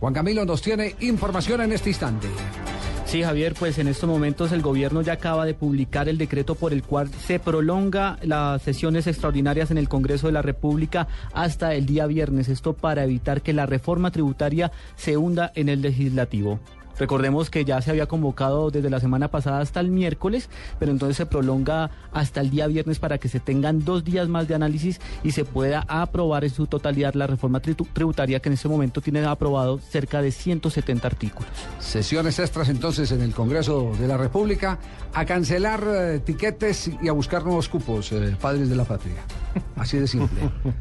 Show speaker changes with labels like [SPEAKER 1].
[SPEAKER 1] Juan Camilo nos tiene información en este instante.
[SPEAKER 2] Sí, Javier, pues en estos momentos el gobierno ya acaba de publicar el decreto por el cual se prolonga las sesiones extraordinarias en el Congreso de la República hasta el día viernes. Esto para evitar que la reforma tributaria se hunda en el legislativo. Recordemos que ya se había convocado desde la semana pasada hasta el miércoles, pero entonces se prolonga hasta el día viernes para que se tengan dos días más de análisis y se pueda aprobar en su totalidad la reforma tributaria que en este momento tiene aprobado cerca de 170 artículos.
[SPEAKER 1] Sesiones extras entonces en el Congreso de la República a cancelar etiquetes y a buscar nuevos cupos, eh, padres de la patria. Así de simple.